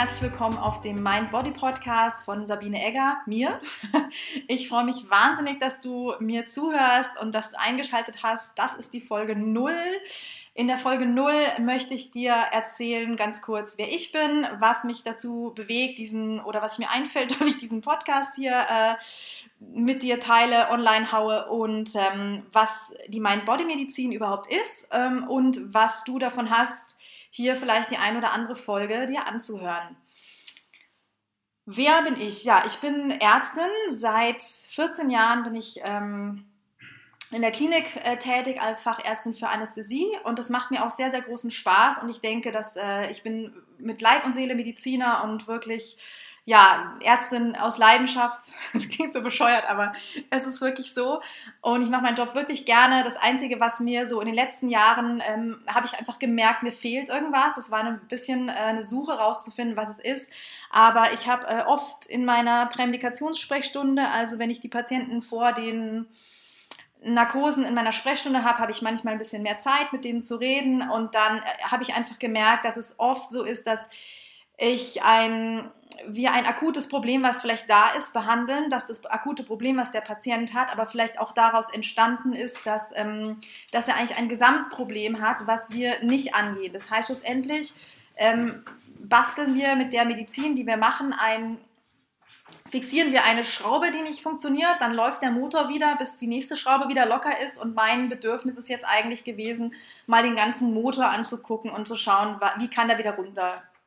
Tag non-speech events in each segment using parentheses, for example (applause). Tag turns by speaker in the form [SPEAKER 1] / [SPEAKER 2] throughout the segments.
[SPEAKER 1] herzlich willkommen auf dem Mind Body Podcast von Sabine Egger, mir. (laughs) Ich freue mich wahnsinnig, dass du mir zuhörst und dass du eingeschaltet hast. Das ist die Folge 0. In der Folge 0 möchte ich dir erzählen, ganz kurz, wer ich bin, was mich dazu bewegt, diesen oder was mir einfällt, (laughs) dass ich diesen Podcast hier äh, mit dir teile, online haue und ähm, was die Mind-Body-Medizin überhaupt ist ähm, und was du davon hast, hier vielleicht die ein oder andere Folge dir anzuhören. Wer bin ich? Ja, ich bin Ärztin. Seit 14 Jahren bin ich ähm, in der Klinik äh, tätig als Fachärztin für Anästhesie und das macht mir auch sehr, sehr großen Spaß und ich denke, dass äh, ich bin mit Leib und Seele Mediziner und wirklich ja, Ärztin aus Leidenschaft. (laughs) Das klingt so bescheuert, aber es ist wirklich so. Und ich mache meinen Job wirklich gerne. Das Einzige, was mir so in den letzten Jahren, ähm, habe ich einfach gemerkt, mir fehlt irgendwas. Es war ein bisschen äh, eine Suche rauszufinden, was es ist. Aber ich habe äh, oft in meiner Prämedikationssprechstunde, also wenn ich die Patienten vor den Narkosen in meiner Sprechstunde habe, habe ich manchmal ein bisschen mehr Zeit, mit denen zu reden. Und dann äh, habe ich einfach gemerkt, dass es oft so ist, dass ich ein, wir ein akutes Problem, was vielleicht da ist, behandeln, dass das akute Problem, was der Patient hat, aber vielleicht auch daraus entstanden ist, dass, ähm, dass er eigentlich ein Gesamtproblem hat, was wir nicht angehen. Das heißt, schlussendlich ähm, basteln wir mit der Medizin, die wir machen, ein fixieren wir eine Schraube, die nicht funktioniert, dann läuft der Motor wieder, bis die nächste Schraube wieder locker ist. Und mein Bedürfnis ist jetzt eigentlich gewesen, mal den ganzen Motor anzugucken und zu schauen, wie kann der wieder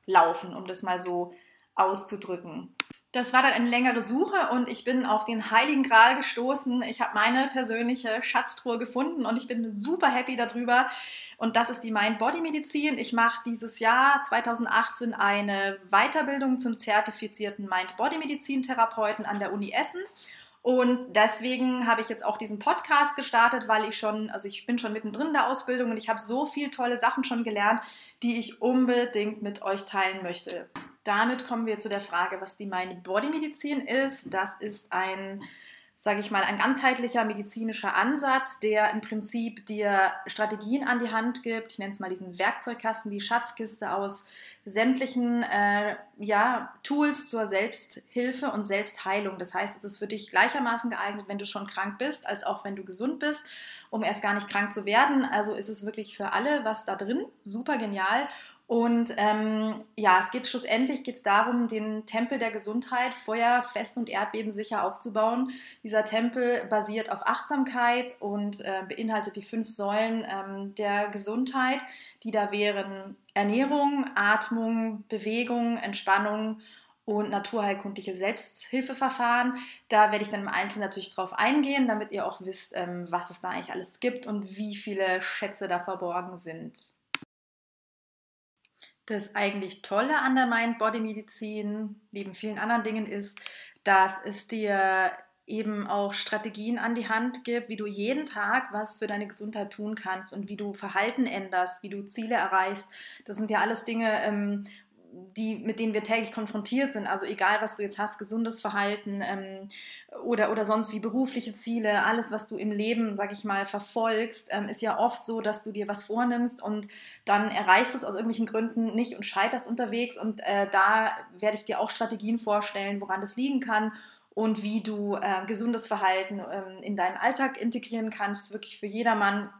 [SPEAKER 1] runterlaufen, um das mal so auszudrücken. Das war dann eine längere Suche und ich bin auf den Heiligen Gral gestoßen. Ich habe meine persönliche Schatztruhe gefunden und ich bin super happy darüber. Und das ist die Mind-Body-Medizin. Ich mache dieses Jahr 2018 eine Weiterbildung zum zertifizierten Mind-Body-Medizin-Therapeuten an der Uni Essen. Und deswegen habe ich jetzt auch diesen Podcast gestartet, weil ich schon, also ich bin schon mittendrin in der Ausbildung und ich habe so viele tolle Sachen schon gelernt, die ich unbedingt mit euch teilen möchte. Damit kommen wir zu der Frage, was die Mind-Body-Medizin ist. Das ist ein sage ich mal, ein ganzheitlicher medizinischer Ansatz, der im Prinzip dir Strategien an die Hand gibt. Ich nenne es mal diesen Werkzeugkasten, die Schatzkiste aus sämtlichen äh, ja, Tools zur Selbsthilfe und Selbstheilung. Das heißt, es ist für dich gleichermaßen geeignet, wenn du schon krank bist, als auch wenn du gesund bist, um erst gar nicht krank zu werden. Also ist es wirklich für alle was da drin. Super genial. Und ähm, ja, es geht schlussendlich geht's darum, den Tempel der Gesundheit feuerfest und erdbebensicher aufzubauen. Dieser Tempel basiert auf Achtsamkeit und äh, beinhaltet die fünf Säulen ähm, der Gesundheit, die da wären Ernährung, Atmung, Bewegung, Entspannung und naturheilkundliche Selbsthilfeverfahren. Da werde ich dann im Einzelnen natürlich drauf eingehen, damit ihr auch wisst, ähm, was es da eigentlich alles gibt und wie viele Schätze da verborgen sind. Das eigentlich Tolle an der Mind-Body-Medizin, neben vielen anderen Dingen, ist, dass es dir eben auch Strategien an die Hand gibt, wie du jeden Tag was für deine Gesundheit tun kannst und wie du Verhalten änderst, wie du Ziele erreichst. Das sind ja alles Dinge, ähm, die, mit denen wir täglich konfrontiert sind. Also egal, was du jetzt hast, gesundes Verhalten ähm, oder, oder sonst wie berufliche Ziele, alles, was du im Leben, sag ich mal, verfolgst, ähm, ist ja oft so, dass du dir was vornimmst und dann erreichst du es aus irgendwelchen Gründen nicht und scheiterst unterwegs. Und äh, da werde ich dir auch Strategien vorstellen, woran das liegen kann und wie du äh, gesundes Verhalten ähm, in deinen Alltag integrieren kannst, wirklich für jedermann,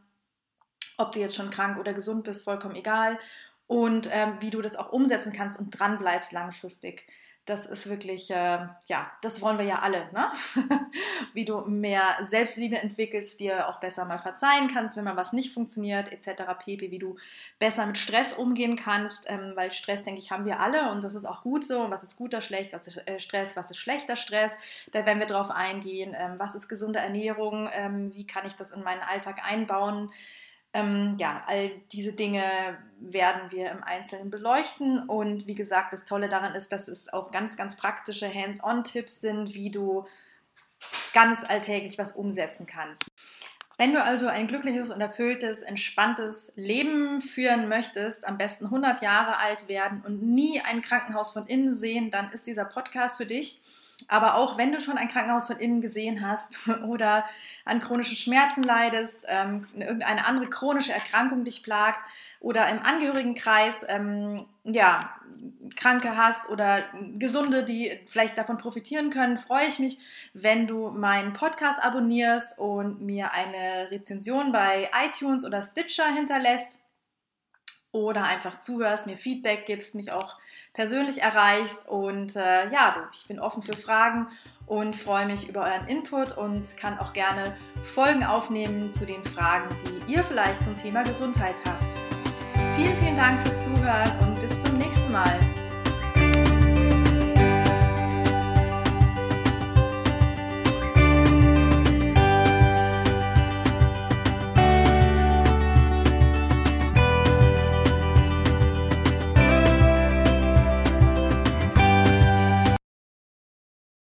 [SPEAKER 1] ob du jetzt schon krank oder gesund bist, vollkommen egal und ähm, wie du das auch umsetzen kannst und dran bleibst langfristig. Das ist wirklich, äh, ja, das wollen wir ja alle, ne? (laughs) wie du mehr Selbstliebe entwickelst, dir auch besser mal verzeihen kannst, wenn mal was nicht funktioniert, etc. pp. Wie du besser mit Stress umgehen kannst, ähm, weil Stress, denke ich, haben wir alle und das ist auch gut so. Was ist guter Schlecht, was ist äh, Stress, was ist schlechter Stress? Da werden wir drauf eingehen. Ähm, was ist gesunde Ernährung? Ähm, wie kann ich das in meinen Alltag einbauen? Ähm, ja, all diese Dinge werden wir im Einzelnen beleuchten. Und wie gesagt, das Tolle daran ist, dass es auch ganz, ganz praktische Hands-on-Tipps sind, wie du ganz alltäglich was umsetzen kannst. Wenn du also ein glückliches und erfülltes, entspanntes Leben führen möchtest, am besten 100 Jahre alt werden und nie ein Krankenhaus von innen sehen, dann ist dieser Podcast für dich. Aber auch wenn du schon ein Krankenhaus von innen gesehen hast (laughs) oder an chronischen Schmerzen leidest, ähm, irgendeine andere chronische Erkrankung dich plagt oder im Angehörigenkreis ähm, ja, Kranke hast oder Gesunde, die vielleicht davon profitieren können, freue ich mich, wenn du meinen Podcast abonnierst und mir eine Rezension bei iTunes oder Stitcher hinterlässt oder einfach zuhörst, mir Feedback gibst, mich auch persönlich erreichst. Und äh, ja, ich bin offen für Fragen und freue mich über euren Input und kann auch gerne Folgen aufnehmen zu den Fragen, die ihr vielleicht zum Thema Gesundheit habt. Vielen, vielen Dank fürs Zuhören und bis zum nächsten Mal.